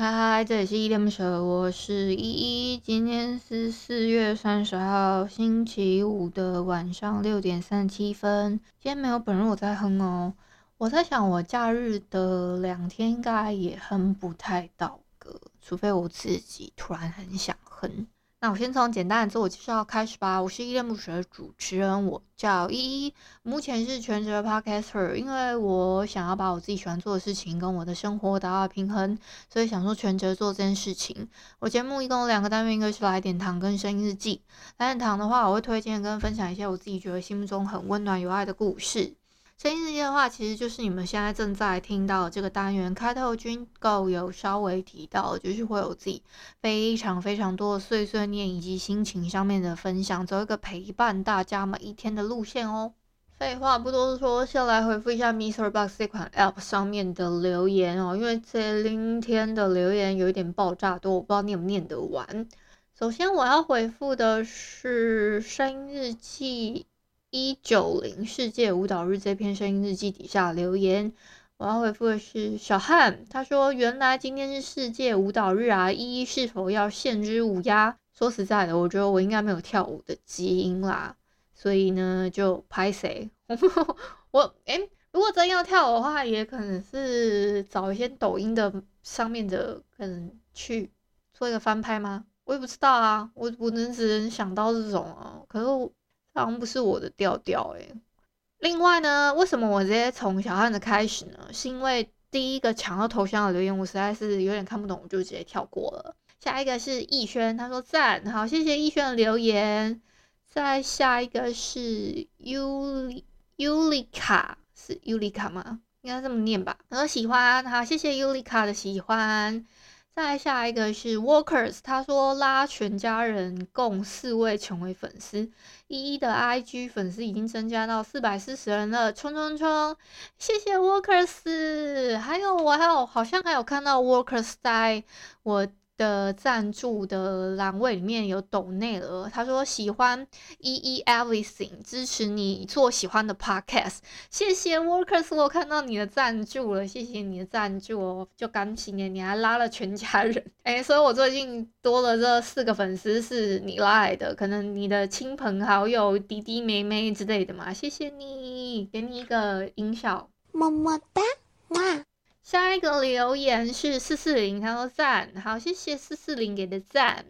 嗨嗨，这里是依恋不舍，我是依依。今天是四月三十号，星期五的晚上六点三十七分。今天没有本人我在哼哦。我在想，我假日的两天应该也哼不太到歌，除非我自己突然很想哼。那我先从简单的自我介绍开始吧。我是依恋不舍的主持人，我叫依依，目前是全职的 podcaster。因为我想要把我自己喜欢做的事情跟我的生活达到平衡，所以想说全职做这件事情。我节目一共有两个单元，一个是来点糖跟声音日记。来点糖的话，我会推荐跟分享一些我自己觉得心目中很温暖有爱的故事。声音日记的话，其实就是你们现在正在听到这个单元开头军购有稍微提到，就是会有自己非常非常多的碎碎念以及心情上面的分享，走一个陪伴大家每一天的路线哦。废话不多说，先来回复一下 MixerBox 这款 App 上面的留言哦，因为这今天的留言有一点爆炸多，我不知道念不念得完。首先我要回复的是声音日记。一九零世界舞蹈日这篇声音日记底下留言，我要回复的是小汉，他说：“原来今天是世界舞蹈日啊，依依是否要献支舞呀？”说实在的，我觉得我应该没有跳舞的基因啦，所以呢就拍谁？我诶、如果真要跳的话，也可能是找一些抖音的上面的，可能去做一个翻拍吗？我也不知道啊，我我能只能想到这种啊，可是。好像不是我的调调诶。另外呢，为什么我直接从小汉的开始呢？是因为第一个抢到头像的留言，我实在是有点看不懂，我就直接跳过了。下一个是逸轩，他说赞，好，谢谢逸轩的留言。再下一个是尤尤里卡，是尤里卡吗？应该这么念吧。他说喜欢，好，谢谢尤里卡的喜欢。再下一个是 Workers，他说拉全家人共四位成为粉丝，一一的 IG 粉丝已经增加到四百四十人了，冲冲冲！谢谢 Workers，还有我还有好像还有看到 Workers 在我。的赞助的栏位里面有抖内了，他说喜欢依依 everything，支持你做喜欢的 podcast，谢谢 workers，我看到你的赞助了，谢谢你的赞助哦，就感谢你，你还拉了全家人，哎，所以我最近多了这四个粉丝是你拉来的，可能你的亲朋好友、弟弟妹妹之类的嘛，谢谢你，给你一个音效，么么哒，哇。下一个留言是四四零，他说赞，好，谢谢四四零给的赞。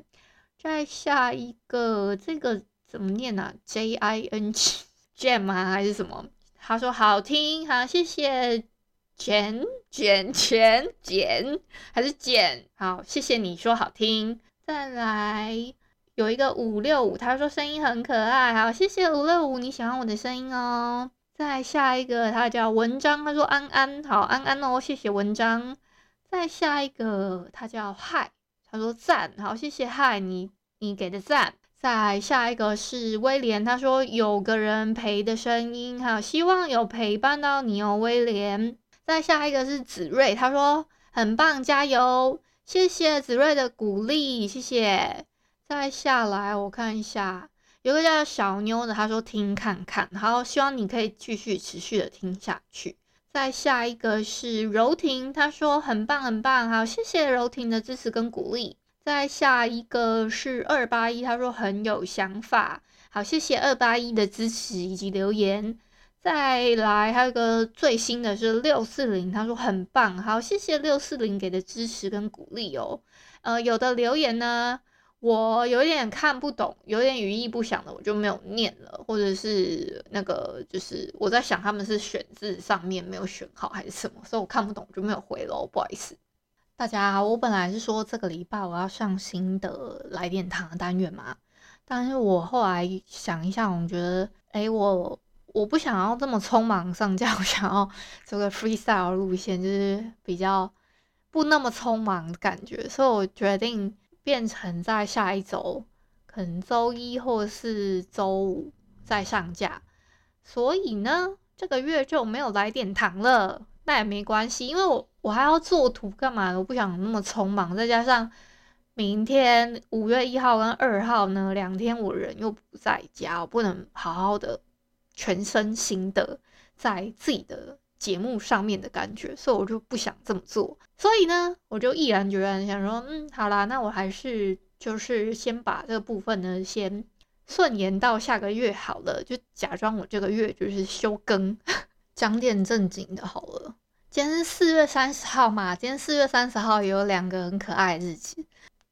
再下一个，这个怎么念啊？J I N G Jam 吗？还是什么？他说好听，好，谢谢卷卷卷卷，还是卷？好，谢谢你说好听。再来有一个五六五，他说声音很可爱，好，谢谢五六五，你喜欢我的声音哦。再下一个，他叫文章，他说安安好，安安哦，谢谢文章。再下一个，他叫嗨，他说赞，好，谢谢嗨，你你给的赞。再下一个是威廉，他说有个人陪的声音，好，希望有陪伴到你哦，威廉。再下一个是子睿，他说很棒，加油，谢谢子睿的鼓励，谢谢。再下来我看一下。有个叫小妞的，他说听看看，好，希望你可以继续持续的听下去。再下一个是柔婷，他说很棒很棒，好，谢谢柔婷的支持跟鼓励。再下一个是二八一，他说很有想法，好，谢谢二八一的支持以及留言。再来还有个最新的是六四零，他说很棒，好，谢谢六四零给的支持跟鼓励哦。呃，有的留言呢。我有点看不懂，有点语义不详的，我就没有念了，或者是那个，就是我在想他们是选字上面没有选好还是什么，所以我看不懂，就没有回喽，不好意思。大家，我本来是说这个礼拜我要上新的来电糖单元嘛，但是我后来想一下，我觉得，哎，我我不想要这么匆忙上架，我想要这个 freestyle 路线，就是比较。不那么匆忙的感觉，所以我决定变成在下一周，可能周一或是周五再上架。所以呢，这个月就没有来点糖了，那也没关系，因为我我还要做图干嘛？我不想那么匆忙，再加上明天五月一号跟二号呢，两天我人又不在家，我不能好好的全身心的在自己的。节目上面的感觉，所以我就不想这么做。所以呢，我就毅然决然想说，嗯，好啦，那我还是就是先把这个部分呢，先顺延到下个月好了，就假装我这个月就是休更，讲点正经的好了。今天是四月三十号嘛，今天四月三十号也有两个很可爱的日子，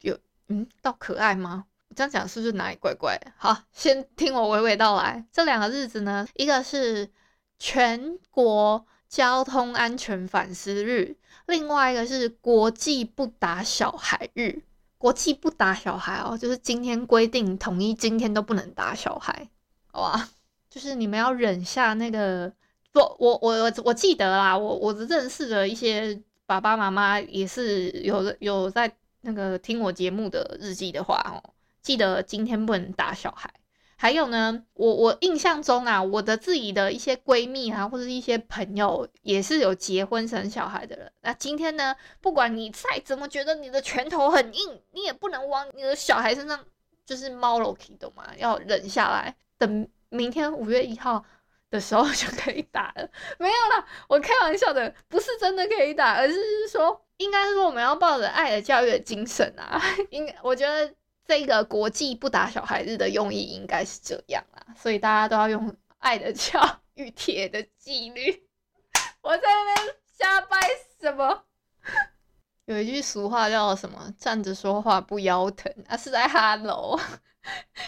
有嗯，到可爱吗？我这样讲是不是哪里怪怪？好，先听我娓娓道来。这两个日子呢，一个是全国。交通安全反思日，另外一个是国际不打小孩日。国际不打小孩哦，就是今天规定统一，今天都不能打小孩，好吧？就是你们要忍下那个不，我我我我记得啦，我我认识的一些爸爸妈妈也是有有在那个听我节目的日记的话哦，记得今天不能打小孩。还有呢，我我印象中啊，我的自己的一些闺蜜啊，或者一些朋友，也是有结婚生小孩的人。那今天呢，不管你再怎么觉得你的拳头很硬，你也不能往你的小孩身上就是猫落去，懂吗？要忍下来，等明天五月一号的时候 就可以打了。没有啦，我开玩笑的，不是真的可以打，而是说，应该是说我们要抱着爱的教育的精神啊。应该我觉得。这个国际不打小孩日的用意应该是这样啦，所以大家都要用 爱的教育、铁的纪律。我在那边瞎掰什么？有一句俗话叫什么？站着说话不腰疼啊，是在哈喽。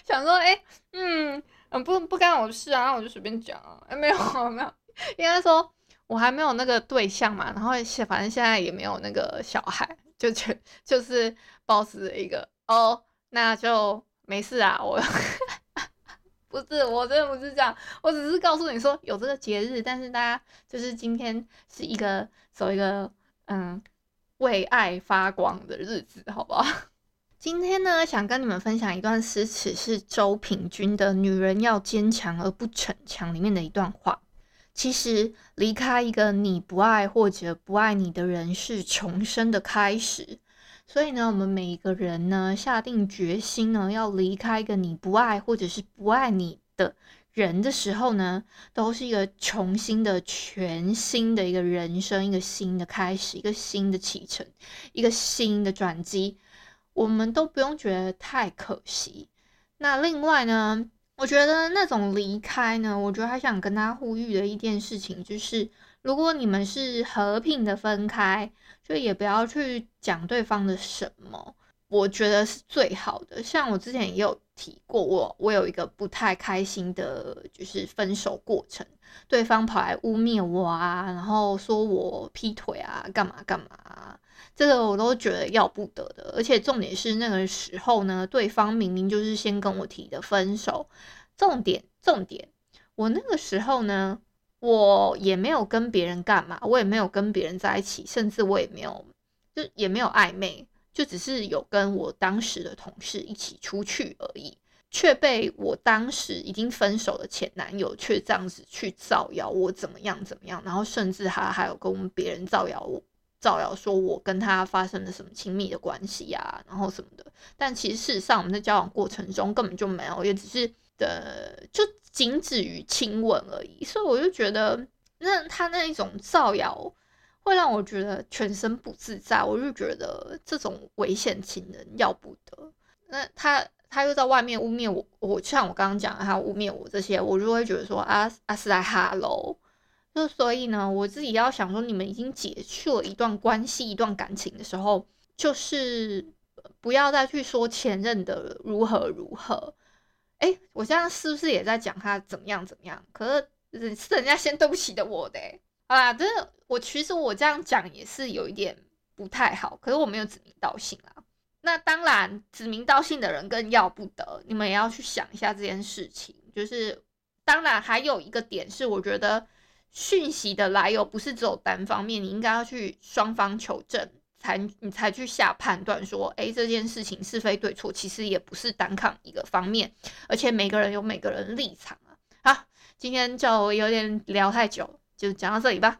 想说，哎，嗯，嗯，不不干我事啊，那我就随便讲啊。哎，没有 没有，应该说我还没有那个对象嘛，然后反正现在也没有那个小孩，就全就是 boss 一个哦。那就没事啊，我 不是，我真的不是这样，我只是告诉你说有这个节日，但是大家就是今天是一个走一个嗯为爱发光的日子，好不好？今天呢，想跟你们分享一段诗词，是周品君的《女人要坚强而不逞强》里面的一段话。其实离开一个你不爱或者不爱你的人，是重生的开始。所以呢，我们每一个人呢，下定决心呢，要离开一个你不爱或者是不爱你的人的时候呢，都是一个重新的、全新的一个人生，一个新的开始，一个新的启程，一个新的转机。我们都不用觉得太可惜。那另外呢，我觉得那种离开呢，我觉得还想跟他呼吁的一件事情就是。如果你们是和平的分开，就也不要去讲对方的什么，我觉得是最好的。像我之前也有提过，我我有一个不太开心的，就是分手过程，对方跑来污蔑我啊，然后说我劈腿啊，干嘛干嘛，这个我都觉得要不得的。而且重点是那个时候呢，对方明明就是先跟我提的分手，重点重点，我那个时候呢。我也没有跟别人干嘛，我也没有跟别人在一起，甚至我也没有，就也没有暧昧，就只是有跟我当时的同事一起出去而已，却被我当时已经分手的前男友却这样子去造谣我怎么样怎么样，然后甚至他还有跟别人造谣我，造谣说我跟他发生了什么亲密的关系呀，然后什么的，但其实事实上我们在交往过程中根本就没有，也只是的就。仅止于亲吻而已，所以我就觉得，那他那一种造谣会让我觉得全身不自在。我就觉得这种危险情人要不得。那他他又在外面污蔑我，我像我刚刚讲的，他污蔑我这些，我就会觉得说啊啊是在哈喽。就所以呢，我自己要想说，你们已经结束了一段关系、一段感情的时候，就是不要再去说前任的如何如何。哎、我现在是不是也在讲他怎么样怎么样？可是是人家先对不起的我的、欸，啊，真的，我其实我这样讲也是有一点不太好。可是我没有指名道姓啊。那当然，指名道姓的人更要不得。你们也要去想一下这件事情。就是，当然还有一个点是，我觉得讯息的来由不是只有单方面，你应该要去双方求证才你才去下判断说，诶，这件事情是非对错，其实也不是单看一个方面，而且每个人有每个人立场啊。好，今天就有点聊太久，就讲到这里吧。